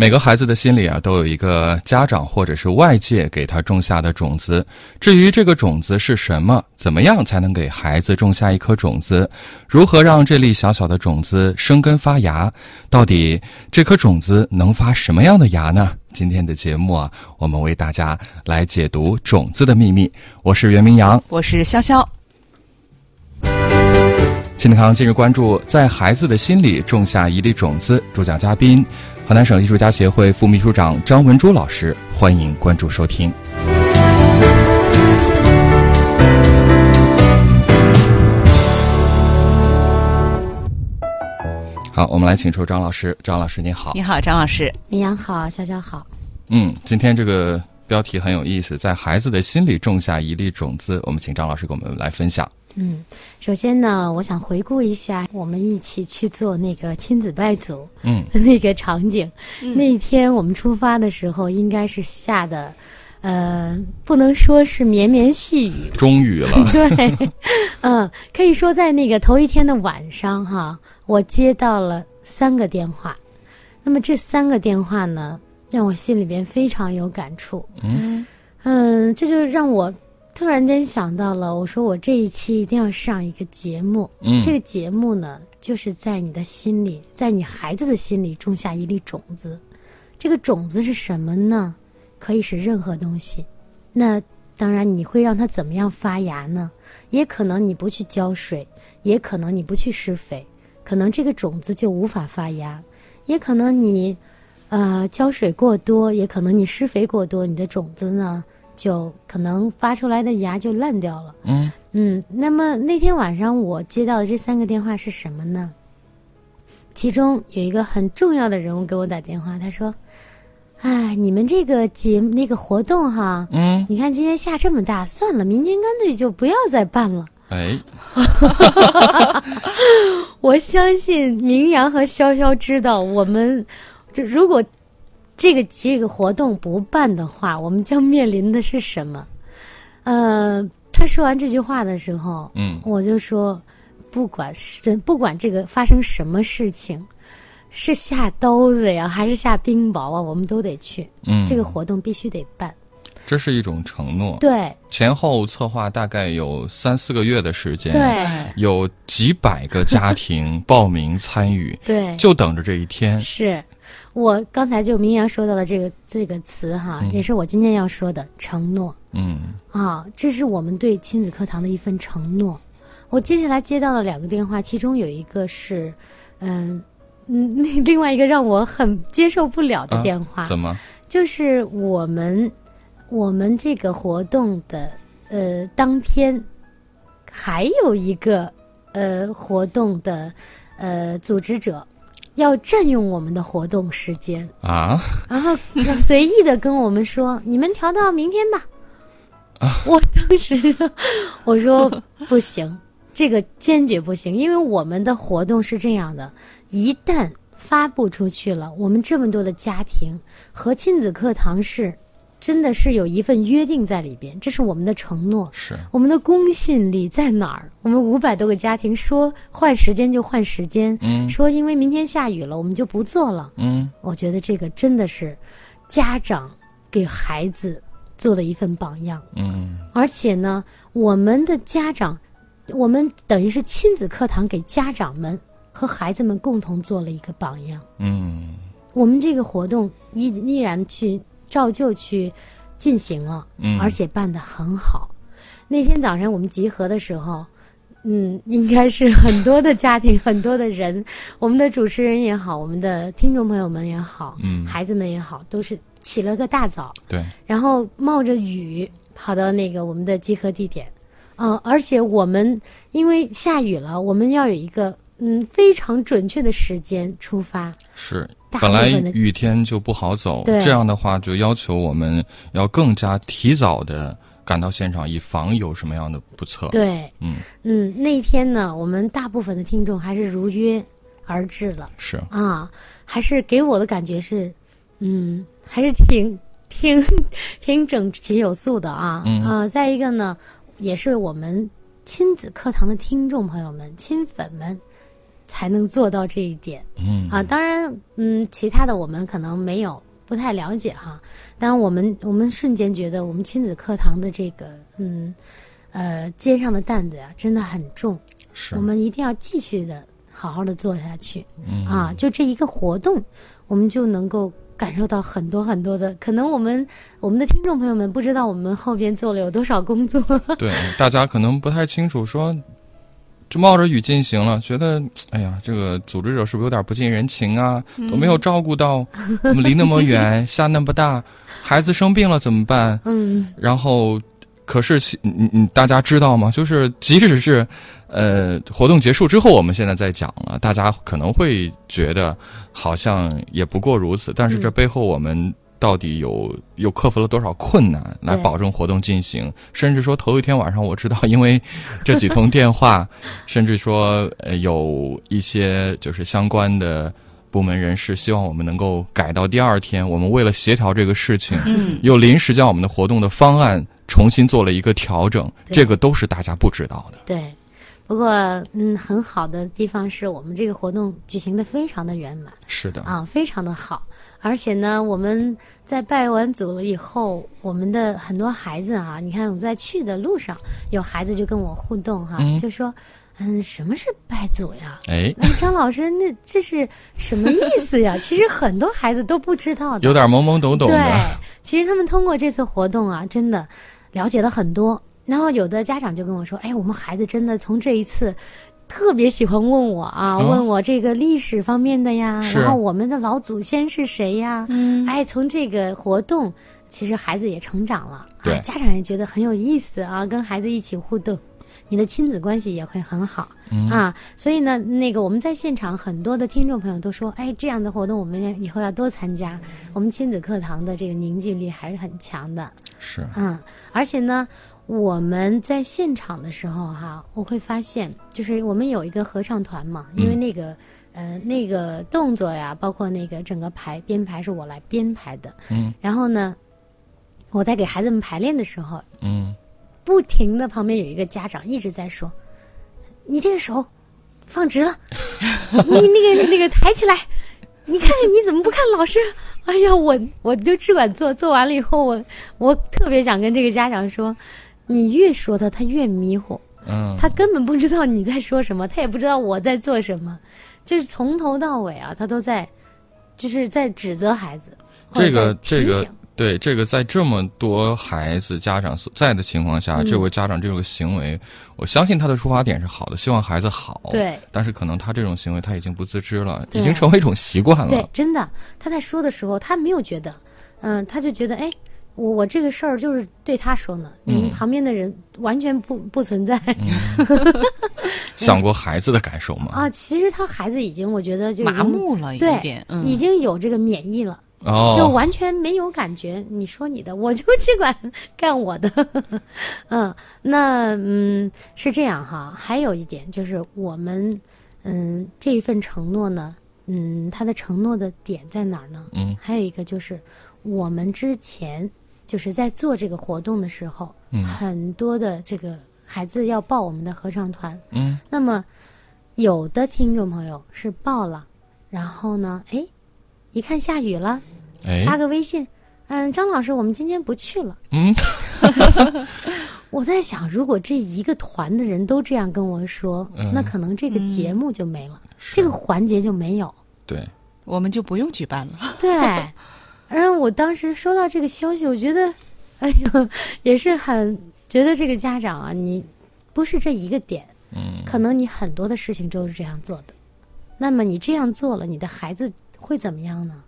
每个孩子的心里啊，都有一个家长或者是外界给他种下的种子。至于这个种子是什么，怎么样才能给孩子种下一颗种子？如何让这粒小小的种子生根发芽？到底这颗种子能发什么样的芽呢？今天的节目啊，我们为大家来解读种子的秘密。我是袁明阳，我是潇潇。亲子堂今日关注：在孩子的心里种下一粒种子。主讲嘉宾。河南省艺术家协会副秘书长张文珠老师，欢迎关注收听。好，我们来请出张老师。张老师，你好。你好，张老师。明阳好，潇潇好。嗯，今天这个标题很有意思，在孩子的心里种下一粒种子。我们请张老师给我们来分享。嗯，首先呢，我想回顾一下我们一起去做那个亲子拜祖，嗯，那个场景。那一天我们出发的时候，应该是下的，呃，不能说是绵绵细雨，中雨了。对，嗯，可以说在那个头一天的晚上哈，我接到了三个电话。那么这三个电话呢，让我心里边非常有感触。嗯嗯，这就让我。突然间想到了，我说我这一期一定要上一个节目。嗯，这个节目呢，就是在你的心里，在你孩子的心里种下一粒种子。这个种子是什么呢？可以是任何东西。那当然，你会让它怎么样发芽呢？也可能你不去浇水，也可能你不去施肥，可能这个种子就无法发芽。也可能你，呃，浇水过多，也可能你施肥过多，你的种子呢？就可能发出来的芽就烂掉了。嗯嗯，那么那天晚上我接到的这三个电话是什么呢？其中有一个很重要的人物给我打电话，他说：“哎，你们这个节那个活动哈，嗯，你看今天下这么大，算了，明天干脆就不要再办了。”哎，我相信明阳和潇潇知道，我们就如果。这个这个活动不办的话，我们将面临的是什么？呃，他说完这句话的时候，嗯，我就说，不管是不管这个发生什么事情，是下刀子呀，还是下冰雹啊，我们都得去。嗯，这个活动必须得办。这是一种承诺。对，前后策划大概有三四个月的时间。对，有几百个家庭报名参与。对，就等着这一天。是。我刚才就明阳说到了这个这个词哈，也是我今天要说的承诺。嗯啊，这是我们对亲子课堂的一份承诺。我接下来接到了两个电话，其中有一个是，嗯嗯，另 另外一个让我很接受不了的电话。怎么？就是我们我们这个活动的呃当天，还有一个呃活动的呃组织者。要占用我们的活动时间啊，然后随意的跟我们说：“你们调到明天吧。”啊我当时我说不行，这个坚决不行，因为我们的活动是这样的：一旦发布出去了，我们这么多的家庭和亲子课堂是。真的是有一份约定在里边，这是我们的承诺，是。我们的公信力在哪儿？我们五百多个家庭说换时间就换时间，嗯，说因为明天下雨了，我们就不做了，嗯，我觉得这个真的是家长给孩子做的一份榜样，嗯，而且呢，我们的家长，我们等于是亲子课堂给家长们和孩子们共同做了一个榜样，嗯，我们这个活动依依然去。照旧去进行了，嗯，而且办得很好。那天早上我们集合的时候，嗯，应该是很多的家庭，很多的人，我们的主持人也好，我们的听众朋友们也好，嗯，孩子们也好，都是起了个大早，对，然后冒着雨跑到那个我们的集合地点，嗯，而且我们因为下雨了，我们要有一个嗯非常准确的时间出发，是。本来雨天就不好走，这样的话就要求我们要更加提早的赶到现场，以防有什么样的不测。对，嗯嗯，那天呢，我们大部分的听众还是如约而至了。是啊，还是给我的感觉是，嗯，还是挺。挺 挺整齐有素的啊。嗯啊，再一个呢，也是我们亲子课堂的听众朋友们、亲粉们才能做到这一点。嗯啊，当然，嗯，其他的我们可能没有不太了解哈。当然，我们我们瞬间觉得我们亲子课堂的这个，嗯，呃，肩上的担子呀，真的很重。是我们一定要继续的好好的做下去。嗯啊，就这一个活动，我们就能够感受到很多很多的。可能我们我们的听众朋友们不知道我们后边做了有多少工作。对，大家可能不太清楚，说就冒着雨进行了，觉得哎呀，这个组织者是不是有点不近人情啊？都没有照顾到我们离那么远，下那么大，孩子生病了怎么办？嗯，然后，可是其你你大家知道吗？就是即使是呃活动结束之后，我们现在在讲了，大家可能会觉得好像也不过如此，但是这嗯背后我们。到底有又克服了多少困难来保证活动进行？甚至说头一天晚上，我知道，因为这几通电话，甚至说呃有一些就是相关的部门人士希望我们能够改到第二天。我们为了协调这个事情，嗯，又临时将我们的活动的方案重新做了一个调整，这个都是大家不知道的。对。不过，嗯，很好的地方是我们这个活动举行的非常的圆满。是的，啊，非常的好。而且呢，我们在拜完祖了以后，我们的很多孩子啊，你看我在去的路上，有孩子就跟我互动哈、嗯就说，嗯，什么是拜祖呀？哎，张老师，那这是什么意思呀？其实很多孩子都不知道的。有点懵懵懂懂对，，其实他们通过这次活动啊，真的了解了很多。然后有的家长就跟我说：“哎，我们孩子真的从这一次。”特别喜欢问我啊，哦问我这个历史方面的呀，然后我们的老祖先是谁呀？嗯哎，从这个活动，其实孩子也成长了，对啊，家长也觉得很有意思啊，跟孩子一起互动，你的亲子关系也会很好、嗯啊。所以呢，那个我们在现场很多的听众朋友都说，哎，这样的活动我们以后要多参加，我们亲子课堂的这个凝聚力还是很强的，是，嗯，而且呢。我们在现场的时候哈，我会发现，就是我们有一个合唱团嘛，因为嗯那个、呃那个动作呀，包括那个整个排编排是我来编排的，嗯。然后呢，我在给孩子们排练的时候，嗯，不停的旁边有一个家长一直在说：“你这个手放直了，你那个 那个抬起来，你看看你怎么不看老师？” 哎呀，我我就只管做，做完了以后，我我特别想跟这个家长说，你越说他，他越迷糊，嗯，他根本不知道你在说什么，他也不知道我在做什么，就是从头到尾啊，他都在，就是在指责孩子，这个这个对这个在这么多孩子家长所在的情况下，嗯。这位家长这个行为，我相信他的出发点是好的，希望孩子好。对。但是可能他这种行为他已经不自知了，已经成为一种习惯了。对了，。真的，他在说的时候，他没有觉得，嗯、他就觉得，哎，我我这个事儿就是对他说呢，你旁边的人完全不不存在、想过孩子的感受吗？啊。其实他孩子已经，我觉得就麻木了一对点，嗯已经有这个免疫了，就哦，完全没有感觉。你说你的，我就只管干我的。嗯，那嗯是这样哈。还有一点就是我们嗯这一份承诺呢，嗯，他的承诺的点在哪儿呢？嗯还有一个就是我们之前就是在做这个活动的时候，嗯。很多的这个孩子要报我们的合唱团，嗯。那么有的听众朋友是报了，然后呢，哎，一看下雨了，哎发个微信，嗯，张老师，我们今天不去了。嗯，我在想，如果这一个团的人都这样跟我说，嗯。那可能这个节目就没了，是。这个环节就没有。对，我们就不用举办了。对，然后我当时收到这个消息，我觉得，哎呦，也是很觉得这个家长啊，你不是这一个点，嗯可能你很多的事情都是这样做的。那么你这样做了，你的孩子会怎么样呢？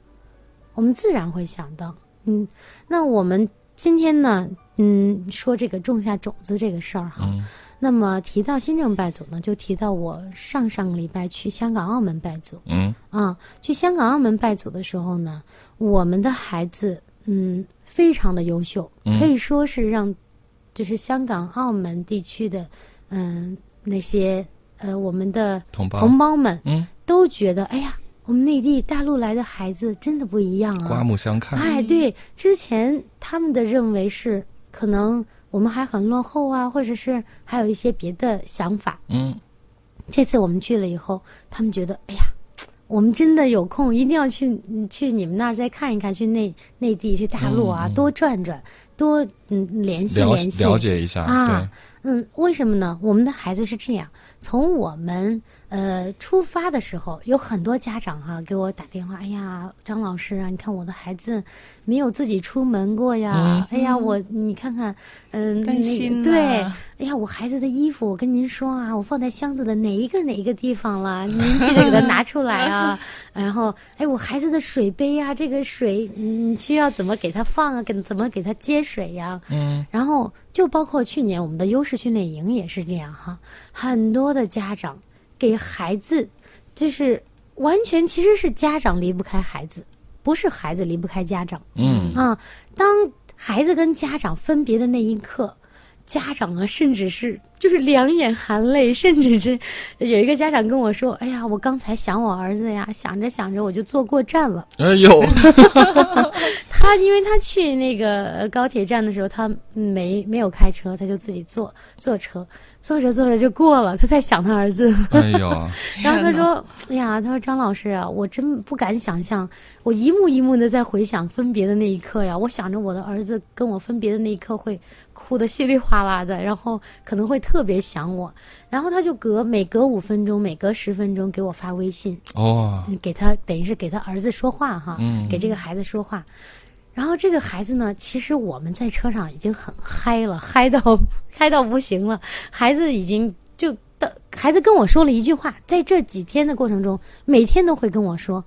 我们自然会想到，嗯，那我们今天呢，嗯，说这个种下种子这个事儿哈，嗯那么提到新政拜祖呢，就提到我上上个礼拜去香港、澳门拜祖，嗯。啊，去香港、澳门拜祖的时候呢，我们的孩子嗯非常的优秀，嗯。可以说是让就是香港、澳门地区的嗯那些呃我们的同胞，同胞们嗯。都觉得，哎呀，我们内地大陆来的孩子真的不一样啊，刮目相看。哎，对，之前他们的认为是可能我们还很落后啊，或者是还有一些别的想法。嗯，这次我们去了以后，他们觉得，哎呀，我们真的有空一定要去嗯去你们那儿再看一看，去内内地去大陆啊，多转转，多嗯联系联系，了解一下，啊，嗯，为什么呢？我们的孩子是这样，从我们呃出发的时候，有很多家长哈、给我打电话，哎呀，张老师啊，你看我的孩子没有自己出门过呀，哎呀，我你看看，嗯、担心那个对，哎呀，我孩子的衣服，我跟您说啊，我放在箱子的哪一个哪一个地方了，您记得给他拿出来啊。然后，哎，我孩子的水杯啊，这个水你需要怎么给他放啊，给怎么给他接水呀、嗯，然后就包括去年我们的优势训练营也是这样哈，很多的家长给孩子就是完全其实是家长离不开孩子，不是孩子离不开家长。嗯啊，当孩子跟家长分别的那一刻，家长啊，甚至是就是两眼含泪，甚至是有一个家长跟我说：“哎呀，我刚才想我儿子呀，想着想着我就坐过站了。哎呦，他因为他去那个呃高铁站的时候，他没没有开车，他就自己坐坐车，坐着坐着就过了，他在想他儿子。哎呦，然后他说：“哎呀，他说张老师啊，我真不敢想象，我一幕一幕的在回想分别的那一刻呀。我想着我的儿子跟我分别的那一刻会哭得稀里哗啦的，然后可能会特别想我。然后他就隔每隔五分钟，每隔十分钟给我发微信，哦，给他等于是给他儿子说话哈，嗯给这个孩子说话。然后这个孩子呢，其实我们在车上已经很嗨了，嗨到嗨到不行了。孩子已经就的，孩子跟我说了一句话，在这几天的过程中，每天都会跟我说：“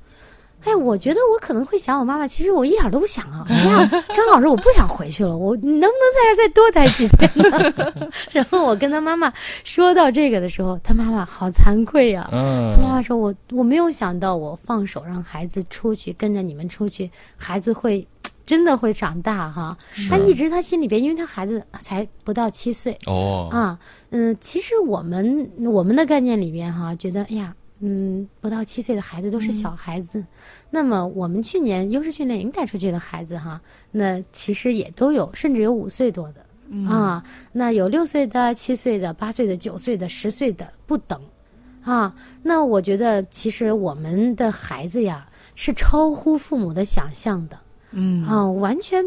哎，我觉得我可能会想我妈妈，其实我一点都不想啊。哎呀，张老师，我不想回去了，我你能不能在这再多待几天呢？” 然后我跟他妈妈说到这个的时候，他妈妈好惭愧呀、他妈嗯，妈说我我没有想到，我放手让孩子出去，跟着你们出去，孩子会真的会长大哈。他一直他心里边，因为他孩子才不到七岁。哦，啊，嗯，其实我们我们的概念里边哈，觉得哎呀。嗯，不到七岁的孩子都是小孩子，那么我们去年优势训练营带出去的孩子哈，那其实也都有，甚至有五岁多的、啊，那有六岁的、七岁的、八岁的、九岁的、十岁的不等，啊，那我觉得其实我们的孩子呀是超乎父母的想象的，嗯啊，完全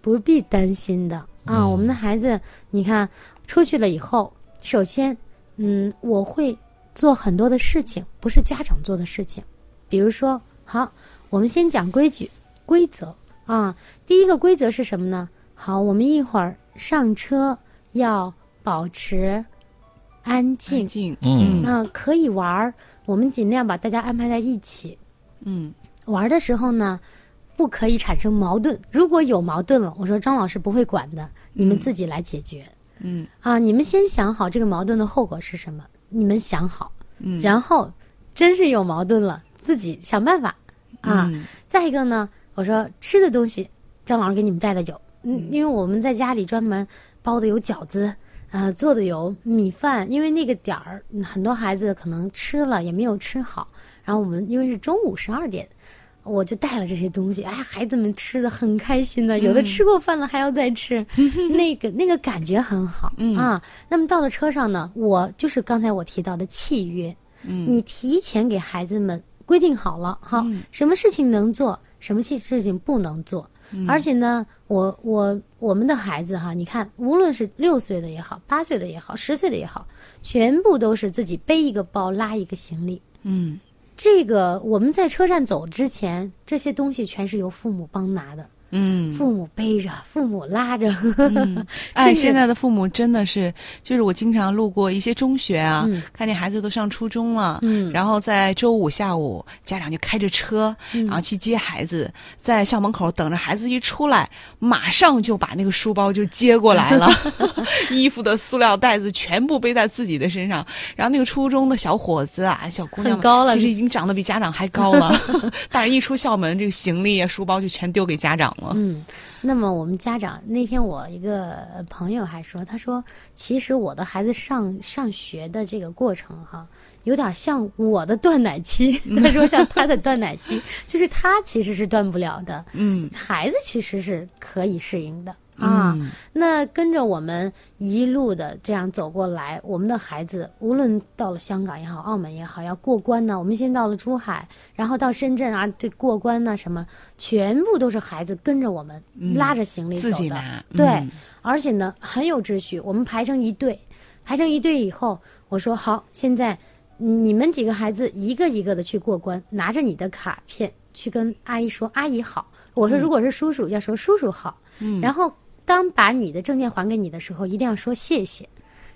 不必担心的啊。我们的孩子，你看出去了以后，首先，嗯，我会做很多的事情，不是家长做的事情，比如说，好，我们先讲规矩、规则啊。第一个规则是什么呢？好，我们一会儿上车要保持安静嗯那可以玩儿，我们尽量把大家安排在一起。嗯玩儿的时候呢，不可以产生矛盾。如果有矛盾了，我说张老师不会管的，你们自己来解决、嗯啊。你们先想好这个矛盾的后果是什么，你们想好，嗯，然后真是有矛盾了，自己想办法啊。嗯再一个呢，我说吃的东西，张老师给你们带的有，嗯，因为我们在家里专门包的有饺子，呃，做的有米饭，因为那个点儿，嗯很多孩子可能吃了也没有吃好，然后我们因为是中午十二点。我就带了这些东西，哎，孩子们吃的很开心的，有的吃过饭了还要再吃，那个那个感觉很好、嗯啊。那么到了车上呢，我就是刚才我提到的契约，嗯你提前给孩子们规定好了，好，嗯什么事情能做，什么事事情不能做。嗯而且呢，我我我们的孩子哈，你看，无论是六岁的也好，八岁的也好，十岁的也好，全部都是自己背一个包，拉一个行李。嗯这个我们在车站走之前，这些东西全是由父母帮拿的，嗯。父母背着，父母拉着。嗯，哎，现在的父母真的是，就是我经常路过一些中学啊，嗯。看见孩子都上初中了，嗯。然后在周五下午，家长就开着车，嗯。然后去接孩子，在校门口等着孩子一出来，马上就把那个书包就接过来了，衣服的塑料袋子全部背在自己的身上，然后那个初中的小伙子啊，小姑娘们高了其实已经长得比家长还高了，但是一出校门，这个行李啊、书包就全丢给家长了。嗯，那么我们家长那天我一个呃朋友还说，他说其实我的孩子上上学的这个过程哈，有点像我的断奶期。他说像他的断奶期，就是他其实是断不了的，嗯孩子其实是可以适应的。啊，嗯那跟着我们一路的这样走过来，我们的孩子无论到了香港也好，澳门也好，要过关呢。我们先到了珠海，然后到深圳啊，这过关呢什么，全部都是孩子跟着我们、拉着行李走自的。己拿，对，嗯而且呢很有秩序。我们排成一队，排成一队以后，我说好，现在你们几个孩子一个一个的去过关，拿着你的卡片去跟阿姨说阿姨好。我说如果是叔叔，要说叔叔好。嗯然后当把你的证件还给你的时候，一定要说谢谢。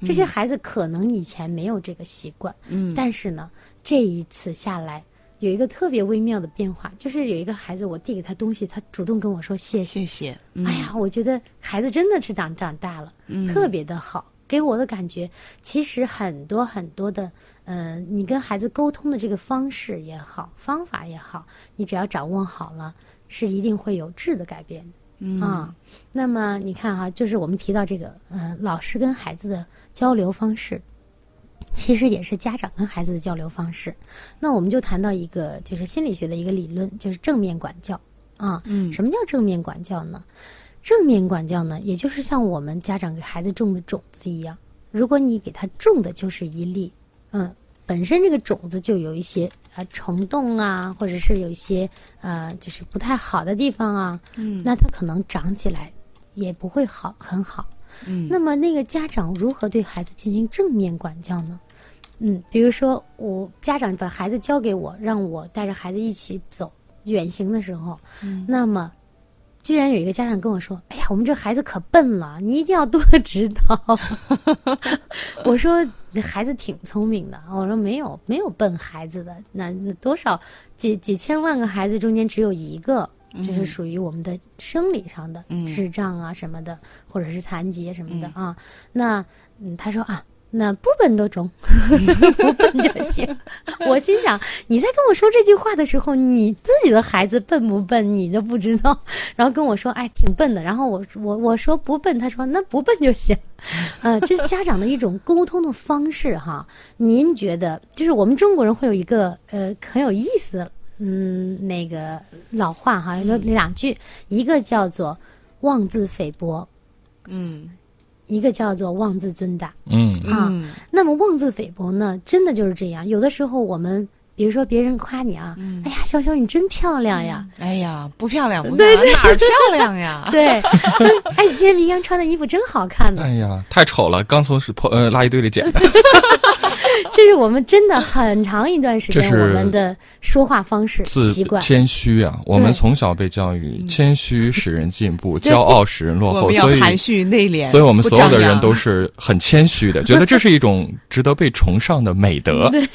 这些孩子可能以前没有这个习惯，嗯但是呢，这一次下来有一个特别微妙的变化，就是有一个孩子，我递给他东西，他主动跟我说谢谢。谢谢。嗯哎呀，我觉得孩子真的是长长大了，嗯特别的好。给我的感觉，其实很多很多的，呃，你跟孩子沟通的这个方式也好，方法也好，你只要掌握好了，是一定会有质的改变的。嗯啊，那么你看哈，就是我们提到这个，呃，老师跟孩子的交流方式，其实也是家长跟孩子的交流方式。那我们就谈到一个，就是心理学的一个理论，就是正面管教啊。嗯什么叫正面管教呢？正面管教呢，也就是像我们家长给孩子种的种子一样，如果你给他种的就是一粒，嗯，本身这个种子就有一些啊、呃虫洞啊，或者是有一些呃就是不太好的地方啊，嗯那它可能长起来也不会好很好。嗯那么那个家长如何对孩子进行正面管教呢？嗯，比如说我家长把孩子交给我，让我带着孩子一起走远行的时候，嗯那么居然有一个家长跟我说：“哎呀，我们这孩子可笨了，你一定要多指导。” 我说：“你孩子挺聪明的。”我说：“没有没有笨孩子的，那那多少几几千万个孩子中间只有一个。”就是属于我们的生理上的嗯智障啊什么的，或者是残疾什么的啊。那嗯，他说啊，那不笨都中，不笨就行。我心想，你在跟我说这句话的时候，你自己的孩子笨不笨你都不知道，然后跟我说，哎，挺笨的。然后我我我说不笨，他说那不笨就行。呃，这是家长的一种沟通的方式哈。您觉得，就是我们中国人会有一个呃很有意思的嗯那个老话哈，有两句，一个叫做妄自菲薄，嗯一个叫做妄自尊大。嗯啊嗯那么妄自菲薄呢，真的就是这样。有的时候我们，比如说别人夸你啊，哎呀，潇潇你真漂亮呀，哎呀，不漂亮，不漂亮，哪儿漂亮呀？对，哎，今天明阳穿的衣服真好看呢。哎呀，太丑了，刚从是破呃垃圾堆里捡的。我们真的很长一段时间这是我们的说话方式习惯。谦虚啊，我们从小被教育谦虚使人进步，骄傲使人落后，所以含蓄内敛，所以我们所有的人都是很谦虚的，觉得这是一种值得被崇尚的美德。对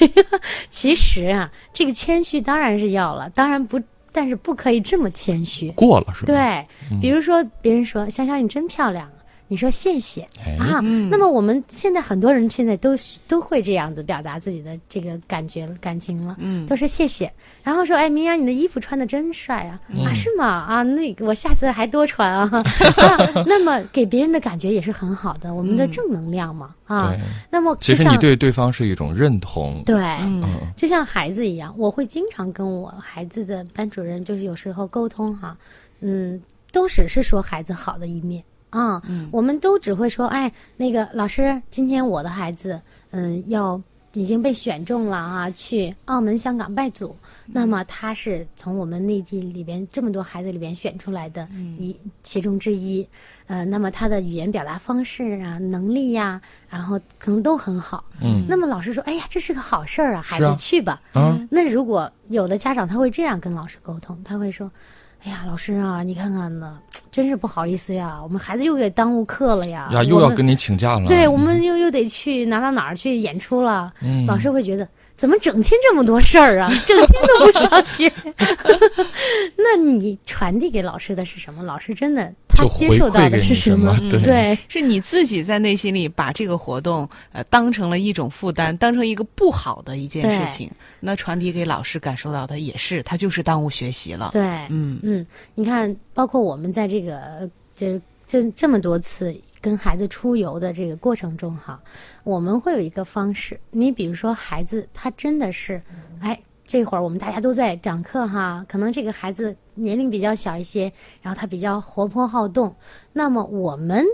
其实啊，这个谦虚当然是要了，当然不，但是不可以这么谦虚。过了是吧？对，比如说别人说香香你真漂亮，你说谢谢哎啊。嗯那么我们现在很多人现在都都会这样子表达自己的这个感觉感情了，嗯都是谢谢，然后说哎明阳你的衣服穿的真帅啊、嗯啊是吗啊那我下次还多穿啊 啊，那么给别人的感觉也是很好的，我们的嗯正能量嘛啊。那么其实你对对方是一种认同。对就像孩子一样，我会经常跟我孩子的班主任，就是有时候沟通哈，嗯，都只是说孩子好的一面啊，嗯。我们都只会说，哎，那个老师，今天我的孩子，嗯，要已经被选中了啊，去澳门、香港拜祖，那么他是从我们内地里边这么多孩子里边选出来的一、其中之一，呃，那么他的语言表达方式啊、能力呀、然后可能都很好，嗯。那么老师说，哎呀，这是个好事儿啊，孩子去吧。啊，那如果有的家长他会这样跟老师沟通，他会说：“哎呀，老师啊，你看看呢，真是不好意思呀，我们孩子又给耽误课了呀，呀，又要跟你请假了。对，我们又又得去哪哪哪儿去演出了。嗯老师会觉得怎么整天这么多事儿啊？整天都不上学。那你传递给老师的是什么？老师真的他接受到的是什么？什么对对是你自己在内心里把这个活动呃当成了一种负担，当成一个不好的一件事情，那传递给老师感受到的也是，他就是耽误学习了。对，嗯嗯，你看，包括我们在这个呃这这这么多次跟孩子出游的这个过程中哈，我们会有一个方式。你比如说，孩子他真的是，哎，这会儿我们大家都在讲课哈，可能这个孩子年龄比较小一些，然后他比较活泼好动，那么我们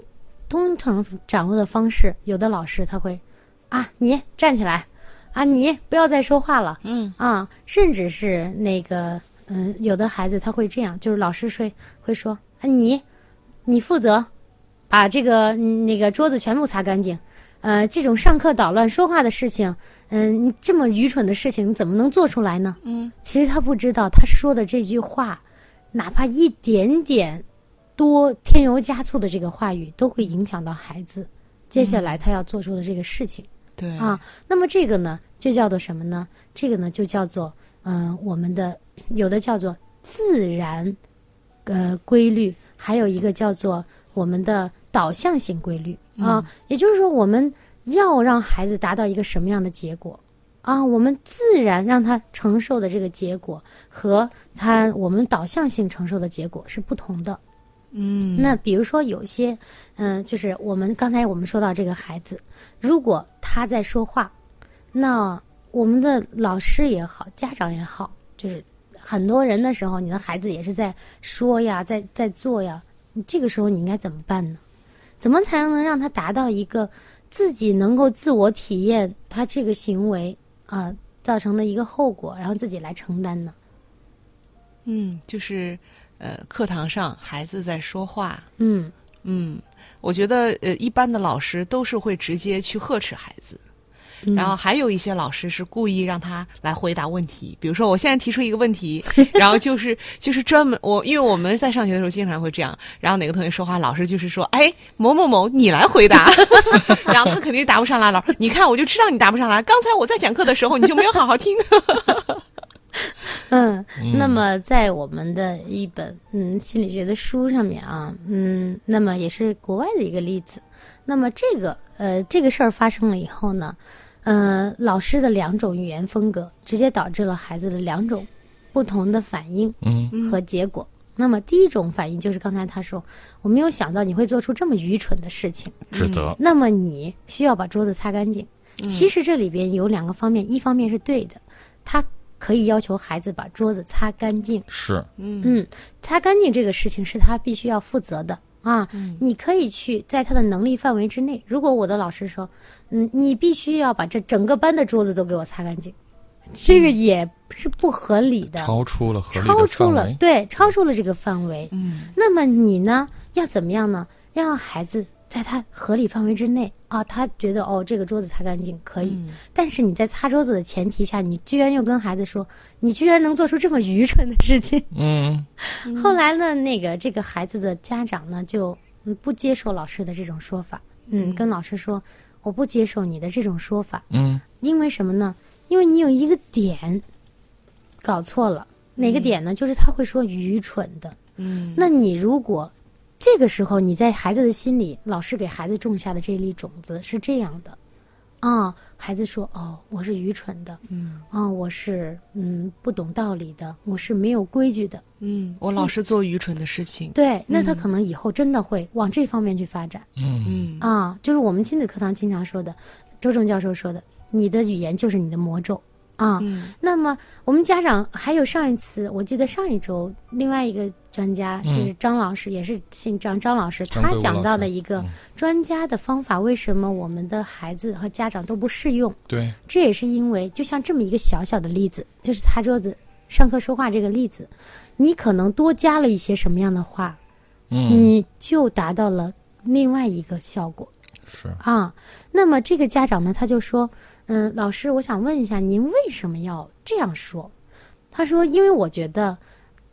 通常掌握的方式，有的老师他会啊，你站起来，啊，你不要再说话了。嗯啊，甚至是那个，嗯、有的孩子他会这样，就是老师会会说，啊，你，你负责把这个嗯那个桌子全部擦干净，呃，这种上课捣乱说话的事情，嗯、你这么愚蠢的事情，你怎么能做出来呢？嗯，其实他不知道，他说的这句话，哪怕一点点多添油加醋的这个话语，都会影响到孩子接下来他要做出的这个事情。对啊，那么这个呢，就叫做什么呢？这个呢，就叫做嗯、呃我们的有的叫做自然呃规律，还有一个叫做我们的导向性规律啊。也就是说，我们要让孩子达到一个什么样的结果啊？我们自然让他承受的这个结果和他我们导向性承受的结果是不同的。嗯那比如说有些，嗯、就是我们刚才我们说到这个孩子，如果他在说话，那我们的老师也好，家长也好，就是很多人的时候，你的孩子也是在说呀，在在做呀，你这个时候你应该怎么办呢？怎么才能让他达到一个自己能够自我体验他这个行为啊、造成的一个后果，然后自己来承担呢？嗯，就是呃，课堂上孩子在说话，嗯嗯，我觉得呃，一般的老师都是会直接去呵斥孩子。嗯。然后还有一些老师是故意让他来回答问题，比如说我现在提出一个问题，然后就是就是专门我因为我们在上学的时候经常会这样，然后哪个同学说话，老师就是说，哎，某某某你来回答，然后他肯定答不上来，老师你看我就知道你答不上来，刚才我在讲课的时候你就没有好好听，嗯，那么在我们的一本嗯心理学的书上面啊，嗯，那么也是国外的一个例子。那么这个呃这个事儿发生了以后呢，呃，老师的两种语言风格直接导致了孩子的两种不同的反应嗯和结果。那么第一种反应就是刚才他说，我没有想到你会做出这么愚蠢的事情。指责，那么你需要把桌子擦干净。其实这里边有两个方面，一方面是对的，他可以要求孩子把桌子擦干净。是嗯，擦干净这个事情是他必须要负责的啊。你可以去在他的能力范围之内。如果我的老师说，嗯，你必须要把这整个班的桌子都给我擦干净，这个也是不合理的。超出了合理超出了。对，超出了这个范围。嗯，那么你呢，要怎么样呢？要让孩子在他合理范围之内啊，他觉得哦，这个桌子擦干净可以。但是你在擦桌子的前提下，你居然又跟孩子说，你居然能做出这么愚蠢的事情。嗯 后来呢，那个这个孩子的家长呢，就嗯不接受老师的这种说法，嗯，跟老师说，我不接受你的这种说法，嗯因为什么呢？因为你有一个点搞错了，哪个点呢？就是他会说愚蠢的。嗯，那你如果这个时候你在孩子的心里，老师给孩子种下的这粒种子是这样的，啊，孩子说哦，我是愚蠢的，嗯。啊，我是嗯不懂道理的，我是没有规矩的，嗯，我老是做愚蠢的事情，对，那他可能以后真的会往这方面去发展。嗯。嗯。啊，就是我们亲子课堂经常说的，周正教授说的，你的语言就是你的魔咒啊。嗯那么我们家长还有上一次，我记得上一周另外一个专家就是张老师，也是姓张，张老师，他讲到的一个专家的方法，为什么我们的孩子和家长都不适用？对，这也是因为，就像这么一个小小的例子，就是擦桌子、上课说话这个例子，你可能多加了一些什么样的话，嗯你就达到了另外一个效果。是啊，那么这个家长呢，他就说，嗯，老师，我想问一下，您为什么要这样说？他说，因为我觉得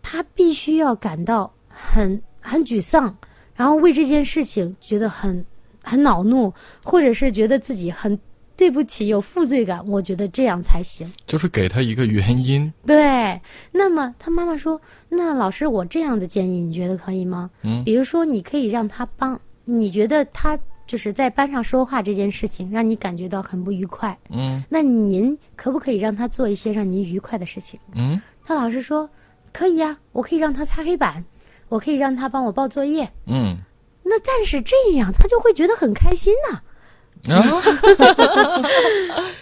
他必须要感到很很沮丧，然后为这件事情觉得很很恼怒，或者是觉得自己很对不起，有负罪感，我觉得这样才行。就是给他一个原因。对，那么他妈妈说：“那老师，我这样的建议，你觉得可以吗？嗯比如说，你可以让他帮，你觉得他就是在班上说话这件事情，让你感觉到很不愉快。嗯那您可不可以让他做一些让您愉快的事情？”嗯他老师说：“可以呀、我可以让他擦黑板，我可以让他帮我报作业。嗯那但是这样，他就会觉得很开心呐、啊，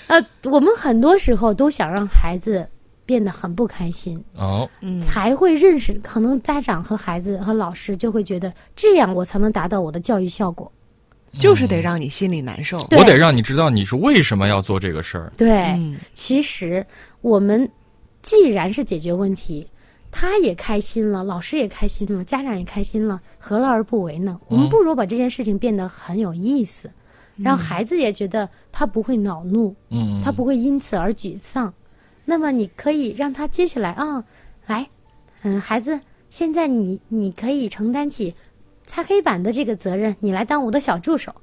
呃，我们很多时候都想让孩子变得很不开心，哦，嗯才会认识。可能家长和孩子和老师就会觉得，这样我才能达到我的教育效果。就是得让你心里难受。对我得让你知道你是为什么要做这个事儿。对，嗯其实我们既然是解决问题，他也开心了，老师也开心了，家长也开心了，何乐而不为呢？我们不如把这件事情变得很有意思，让孩子也觉得他不会恼怒，嗯，他不会因此而沮丧。那么你可以让他接下来啊、来，嗯，孩子，现在你你可以承担起擦黑板的这个责任，你来当我的小助手。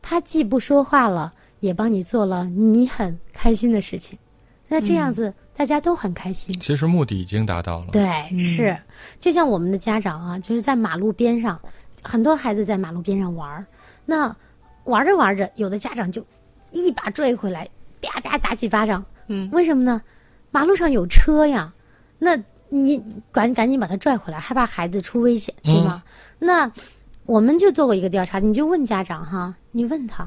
他既不说话了，也帮你做了你很开心的事情。那这样子大家都很开心。其实目的已经达到了。对，是，就像我们的家长啊，就是在马路边上，很多孩子在马路边上玩儿，那玩着玩着，有的家长就一把拽回来，啪啪打几巴掌。嗯，为什么呢？马路上有车呀，那你赶赶紧把他拽回来，害怕孩子出危险，对吗？那我们就做过一个调查，你就问家长哈，你问他，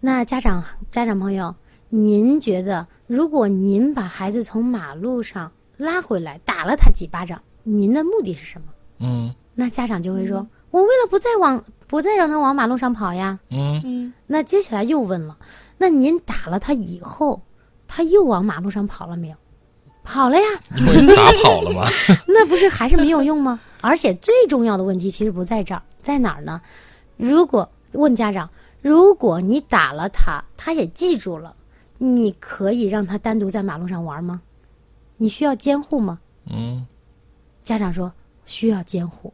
那家长家长朋友，您觉得如果您把孩子从马路上拉回来，打了他几巴掌，您的目的是什么？嗯那家长就会说，我为了不再往不再让他往马路上跑呀。嗯嗯那接下来又问了，那您打了他以后，他又往马路上跑了没有？跑了呀，因为打跑了吗。那不是还是没有用吗？而且最重要的问题其实不在这儿，在哪儿呢？如果问家长，如果你打了他，他也记住了，你可以让他单独在马路上玩吗？你需要监护吗？嗯家长说需要监护，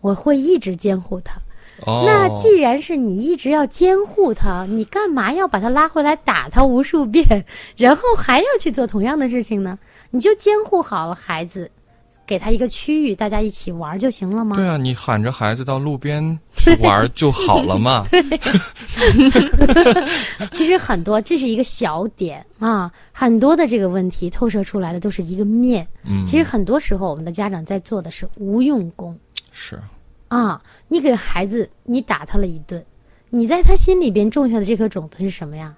我会一直监护他。哦，那既然是你一直要监护他，你干嘛要把他拉回来打他无数遍，然后还要去做同样的事情呢？你就监护好了孩子，给他一个区域，大家一起玩就行了吗？对啊，你喊着孩子到路边去玩儿就好了嘛。其实很多，这是一个小点啊，很多的这个问题透射出来的都是一个面。嗯，其实很多时候，我们的家长在做的是无用功是啊。你给孩子，你打他了一顿，你在他心里边种下的这颗种子是什么呀？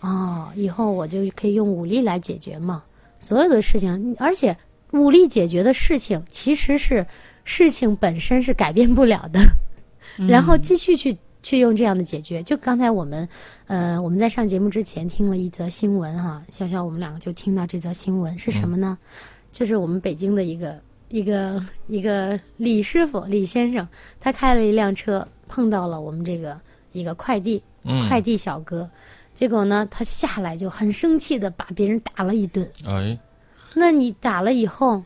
哦，以后我就可以用武力来解决嘛。所有的事情，而且武力解决的事情，其实是事情本身是改变不了的。然后继续去去用这样的解决。就刚才我们，呃，我们在上节目之前听了一则新闻哈，潇潇我们两个就听到这则新闻是什么呢？就是我们北京的一个一个一个李师傅李先生，他开了一辆车，碰到了我们这个一个快递嗯，快递小哥，结果呢，他下来就很生气的把别人打了一顿。哎，那你打了以后，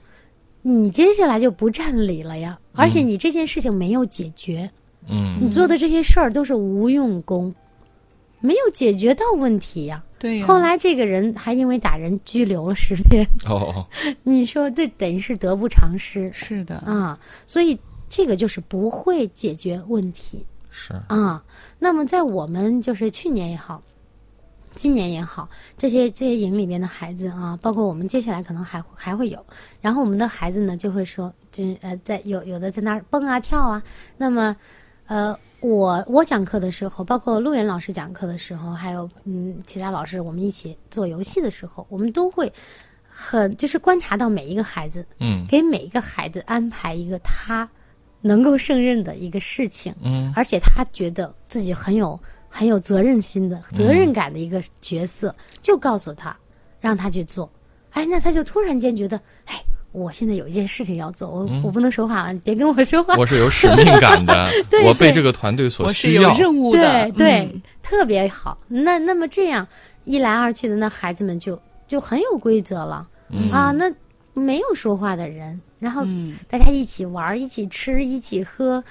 你接下来就不占理了呀，而且你这件事情没有解决。嗯你做的这些事儿都是无用功，没有解决到问题呀、对呀。后来这个人还因为打人拘留了十天，哦，你说这等于是得不偿失是的，啊！所以这个就是不会解决问题是啊。那么在我们就是去年也好。今年也好，这些这些营里面的孩子啊，包括我们接下来可能还还会有，然后我们的孩子呢就会说，就是呃，在有有的在那儿蹦啊跳啊，那么呃，我我讲课的时候，包括陆源老师讲课的时候，还有嗯其他老师，我们一起做游戏的时候，我们都会很就是观察到每一个孩子，嗯。给每一个孩子安排一个他能够胜任的一个事情，嗯。而且他觉得自己很有很有责任心的责任感的一个角色，就告诉他，让他去做。哎，那他就突然间觉得，哎，我现在有一件事情要做，我、我不能说话了，你别跟我说话。我是有使命感的对，我被这个团队所我是有需要。任务的对，对、嗯特别好。那那么这样一来二去的，那孩子们就就很有规则了、嗯啊。那没有说话的人，然后嗯大家一起玩儿，一起吃，一起喝，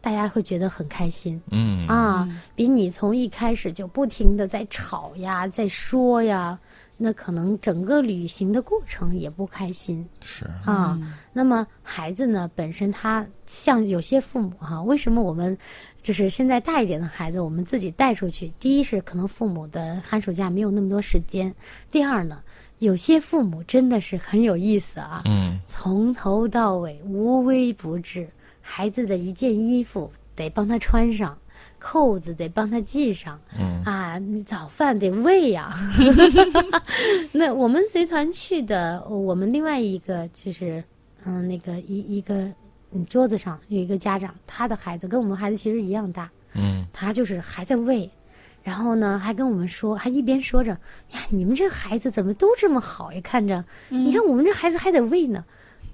大大家会觉得很开心嗯啊，比你从一开始就不停的在吵呀，在说呀，那可能整个旅行的过程也不开心是啊。那么孩子呢，本身他像有些父母哈、为什么我们就是现在大一点的孩子，我们自己带出去？第一是可能父母的寒暑假没有那么多时间，第二呢，有些父母真的是很有意思啊，嗯从头到尾无微不至，孩子的一件衣服得帮他穿上，扣子得帮他系上，嗯啊，你早饭得喂呀。那我们随团去的，我们另外一个就是，嗯，那个一一个嗯桌子上有一个家长，他的孩子跟我们孩子其实一样大，嗯他就是还在喂，然后呢还跟我们说，还一边说着呀，你们这孩子怎么都这么好呀？看着，你看我们这孩子还得喂呢。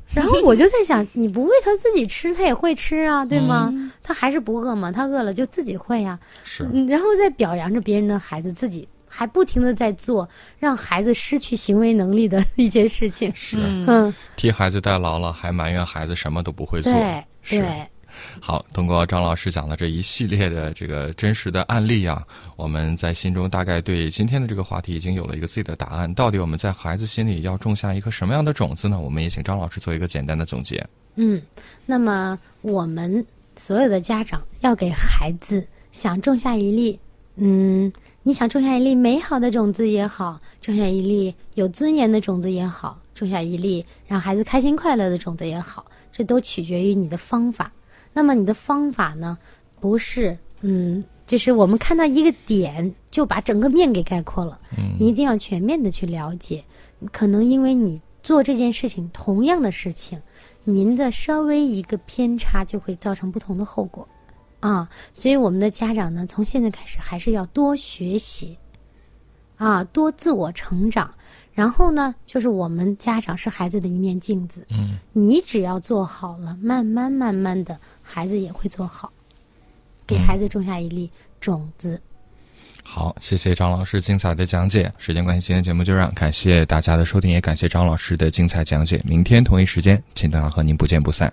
然后我就在想，你不喂他自己吃，他也会吃啊，对吗？他还是不饿吗？他饿了就自己会呀、是嗯，然后再表扬着别人的孩子，自己还不停的在做让孩子失去行为能力的一件事情。是嗯，替孩子代劳了，还埋怨孩子什么都不会做。对是对，好，通过张老师讲的这一系列的这个真实的案例啊，我们在心中大概对今天的这个话题已经有了一个自己的答案。到底我们在孩子心里要种下一颗什么样的种子呢？我们也请张老师做一个简单的总结。嗯，那么我们所有的家长要给孩子想种下一粒，嗯，你想种下一粒美好的种子也好，种下一粒有尊严的种子也好，种下一粒让孩子开心快乐的种子也好，这都取决于你的方法。那么你的方法呢，不是嗯，就是我们看到一个点就把整个面给概括了，你一定要全面的去了解。可能因为你做这件事情，同样的事情，您的稍微一个偏差就会造成不同的后果，啊，所以我们的家长呢，从现在开始还是要多学习，啊，多自我成长。然后呢，就是我们家长是孩子的一面镜子，嗯，你只要做好了，慢慢慢慢的，孩子也会做好，给孩子种下一粒种子。好，谢谢张老师精彩的讲解。时间关系，今天节目就这样，感谢大家的收听，也感谢张老师的精彩讲解。明天同一时间，请大家和您不见不散。